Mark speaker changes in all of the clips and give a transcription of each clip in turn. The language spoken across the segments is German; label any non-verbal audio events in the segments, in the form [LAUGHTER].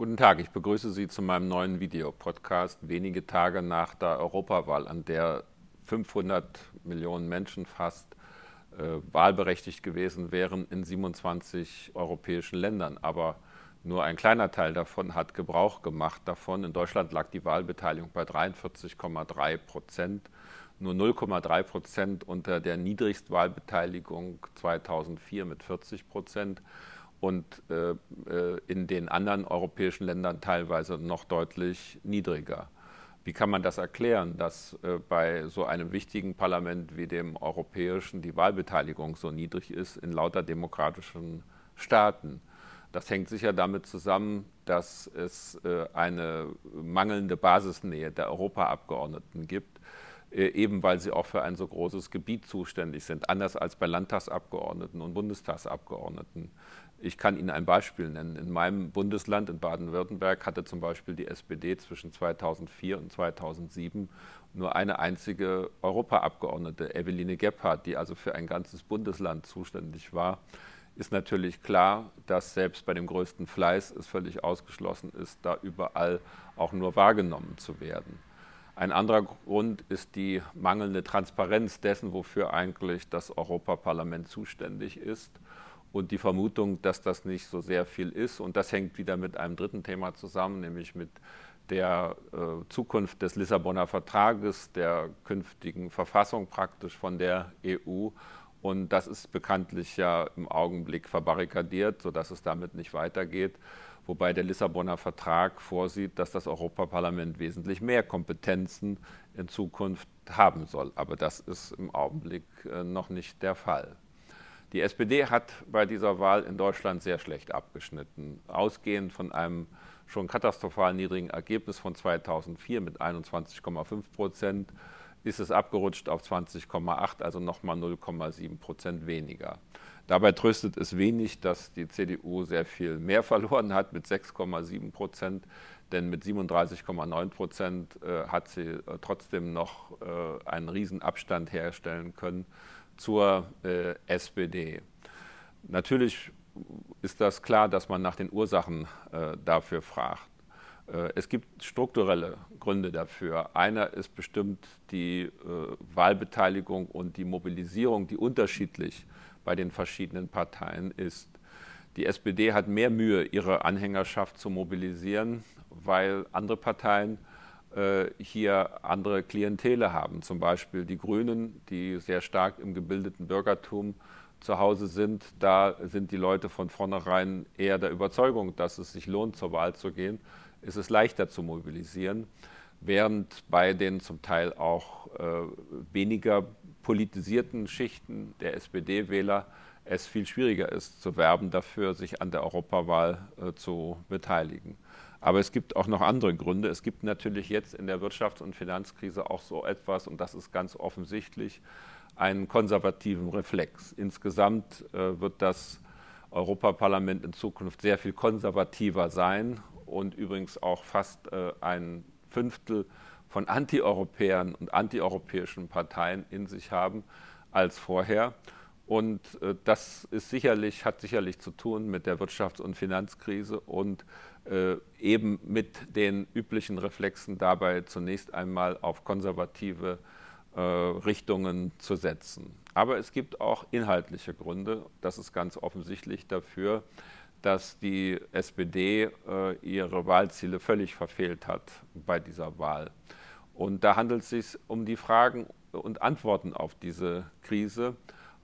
Speaker 1: Guten Tag, ich begrüße Sie zu meinem neuen Videopodcast wenige Tage nach der Europawahl, an der 500 Millionen Menschen fast äh, wahlberechtigt gewesen wären in 27 europäischen Ländern. Aber nur ein kleiner Teil davon hat Gebrauch gemacht davon. In Deutschland lag die Wahlbeteiligung bei 43,3 Prozent, nur 0,3 Prozent unter der Niedrigstwahlbeteiligung 2004 mit 40 Prozent und äh, äh, in den anderen europäischen Ländern teilweise noch deutlich niedriger. Wie kann man das erklären, dass äh, bei so einem wichtigen Parlament wie dem europäischen die Wahlbeteiligung so niedrig ist in lauter demokratischen Staaten? Das hängt sicher damit zusammen, dass es äh, eine mangelnde Basisnähe der Europaabgeordneten gibt, eben weil sie auch für ein so großes Gebiet zuständig sind, anders als bei Landtagsabgeordneten und Bundestagsabgeordneten. Ich kann Ihnen ein Beispiel nennen. In meinem Bundesland, in Baden-Württemberg, hatte zum Beispiel die SPD zwischen 2004 und 2007 nur eine einzige Europaabgeordnete, Eveline Gebhardt, die also für ein ganzes Bundesland zuständig war. Ist natürlich klar, dass selbst bei dem größten Fleiß es völlig ausgeschlossen ist, da überall auch nur wahrgenommen zu werden. Ein anderer Grund ist die mangelnde Transparenz dessen, wofür eigentlich das Europaparlament zuständig ist und die Vermutung, dass das nicht so sehr viel ist. Und das hängt wieder mit einem dritten Thema zusammen, nämlich mit der äh, Zukunft des Lissabonner Vertrages, der künftigen Verfassung praktisch von der EU. Und das ist bekanntlich ja im Augenblick verbarrikadiert, sodass es damit nicht weitergeht. Wobei der Lissabonner Vertrag vorsieht, dass das Europaparlament wesentlich mehr Kompetenzen in Zukunft haben soll. Aber das ist im Augenblick äh, noch nicht der Fall. Die SPD hat bei dieser Wahl in Deutschland sehr schlecht abgeschnitten. Ausgehend von einem schon katastrophal niedrigen Ergebnis von 2004 mit 21,5 Prozent ist es abgerutscht auf 20,8, also nochmal 0,7 Prozent weniger. Dabei tröstet es wenig, dass die CDU sehr viel mehr [LAUGHS] verloren hat mit 6,7 Prozent, denn mit 37,9 Prozent äh, hat sie äh, trotzdem noch äh, einen Riesenabstand herstellen können zur SPD. Natürlich ist das klar, dass man nach den Ursachen dafür fragt. Äh, es gibt strukturelle Gründe dafür. Einer ist bestimmt die äh, Wahlbeteiligung und die Mobilisierung, die unterschiedlich bei den verschiedenen Parteien ist. Die SPD hat mehr Mühe, ihre Anhängerschaft zu mobilisieren, weil andere Parteien äh, hier andere Klientele haben. Zum Beispiel die Grünen, die sehr stark im gebildeten Bürgertum zu Hause sind. Da sind die Leute von vornherein eher der Überzeugung, dass es sich lohnt, zur Wahl zu gehen. Ist es leichter zu mobilisieren, während bei den zum Teil auch äh, weniger politisierten Schichten der SPD-Wähler es viel schwieriger ist, zu werben dafür, sich an der Europawahl äh, zu beteiligen. Aber es gibt auch noch andere Gründe. Es gibt natürlich jetzt in der Wirtschafts- und Finanzkrise auch so etwas, und das ist ganz offensichtlich, einen konservativen Reflex. Insgesamt äh, wird das Europaparlament in Zukunft sehr viel konservativer sein und übrigens auch fast äh, ein Fünftel von Antieuropäern und antieuropäischen Parteien in sich haben als vorher. Und äh, das ist sicherlich, hat sicherlich zu tun mit der Wirtschafts- und Finanzkrise und äh, eben mit den üblichen Reflexen dabei zunächst einmal auf konservative äh, Richtungen zu setzen. Aber es gibt auch inhaltliche Gründe, das ist ganz offensichtlich dafür, dass die SPD äh, ihre Wahlziele völlig verfehlt hat bei dieser Wahl. Und da handelt es sich um die Fragen und Antworten auf diese Krise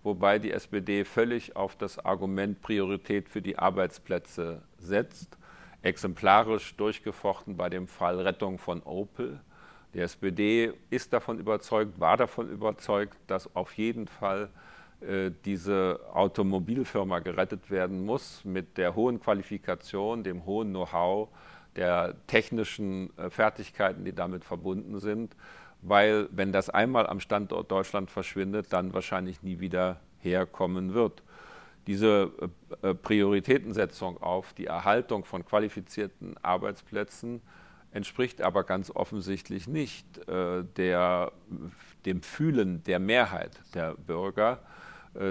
Speaker 1: wobei die SPD völlig auf das Argument Priorität für die Arbeitsplätze setzt, exemplarisch durchgefochten bei dem Fall Rettung von Opel. Die SPD ist davon überzeugt, war davon überzeugt, dass auf jeden Fall diese Automobilfirma gerettet werden muss mit der hohen Qualifikation, dem hohen Know-how, der technischen äh, Fertigkeiten, die damit verbunden sind weil wenn das einmal am Standort Deutschland verschwindet, dann wahrscheinlich nie wieder herkommen wird. Diese äh, Prioritätensetzung auf die Erhaltung von qualifizierten Arbeitsplätzen entspricht aber ganz offensichtlich nicht äh, der, dem Fühlen der Mehrheit der Bürger, Äh,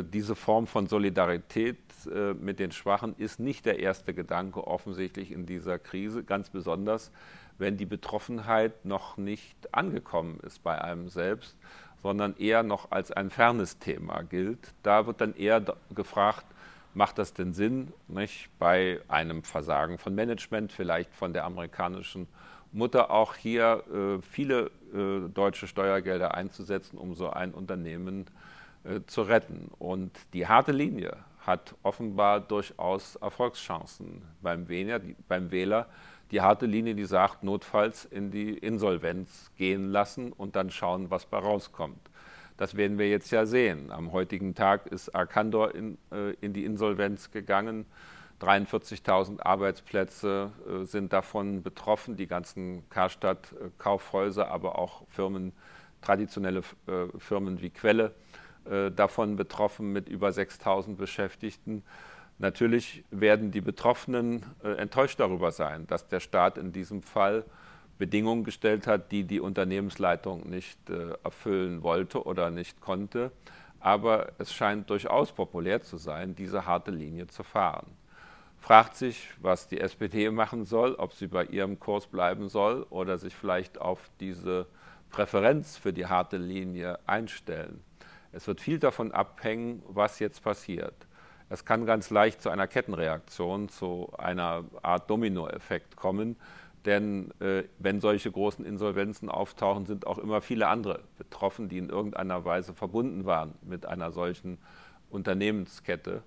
Speaker 1: diese Form von Solidarität äh, mit den Schwachen ist nicht der erste Gedanke offensichtlich in dieser Krise, ganz besonders, wenn die Betroffenheit noch nicht angekommen ist bei einem selbst, sondern eher noch als ein fernes Thema gilt. Da wird dann eher gefragt, macht das denn Sinn, nicht, bei einem Versagen von Management, vielleicht von der amerikanischen Mutter auch hier äh, viele äh, deutsche Steuergelder einzusetzen, um so ein Unternehmen äh, zu retten. Und die harte Linie hat offenbar durchaus Erfolgschancen beim Wähler, die, beim Wähler. Die harte Linie, die sagt, notfalls in die Insolvenz gehen lassen und dann schauen, was bei rauskommt. Das werden wir jetzt ja sehen. Am heutigen Tag ist Arcandor in, äh, in die Insolvenz gegangen. 43.000 Arbeitsplätze äh, sind davon betroffen, die ganzen Karstadt-Kaufhäuser, aber auch Firmen, traditionelle äh, Firmen wie Quelle äh, davon betroffen mit über 6.000 Beschäftigten. Natürlich werden die Betroffenen äh, enttäuscht darüber sein, dass der Staat in diesem Fall Bedingungen gestellt hat, die die Unternehmensleitung nicht äh, erfüllen wollte oder nicht konnte. Aber es scheint durchaus populär zu sein, diese harte Linie zu fahren. Fragt sich, was die SPD machen soll, ob sie bei ihrem Kurs bleiben soll oder sich vielleicht auf diese Präferenz für die harte Linie einstellen. Es wird viel davon abhängen, was jetzt passiert. Es kann ganz leicht zu einer Kettenreaktion, zu einer Art Dominoeffekt kommen, denn äh, wenn solche großen Insolvenzen auftauchen, sind auch immer viele andere betroffen, die in irgendeiner Weise verbunden waren mit einer solchen Unternehmenskette.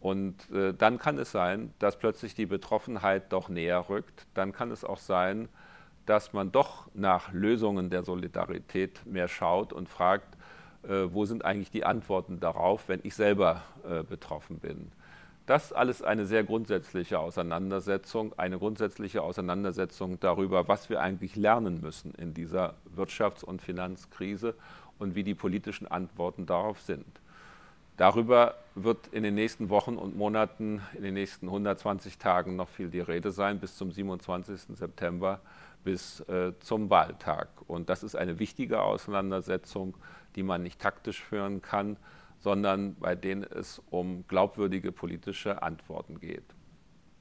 Speaker 1: Und äh, dann kann es sein, dass plötzlich die Betroffenheit doch näher rückt. Dann kann es auch sein, dass man doch nach Lösungen der Solidarität mehr schaut und fragt, wo sind eigentlich die Antworten darauf, wenn ich selber äh, betroffen bin. Das alles eine sehr grundsätzliche Auseinandersetzung, eine grundsätzliche Auseinandersetzung darüber, was wir eigentlich lernen müssen in dieser Wirtschafts- und Finanzkrise und wie die politischen Antworten darauf sind. Darüber wird in den nächsten Wochen und Monaten, in den nächsten 120 Tagen noch viel die Rede sein, bis zum 27. September, bis äh, zum Wahltag. Und das ist eine wichtige Auseinandersetzung, die man nicht taktisch führen kann, sondern bei denen es um glaubwürdige politische Antworten geht.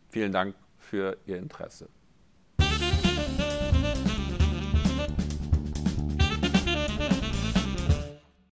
Speaker 1: Vielen Dank für Ihr Interesse.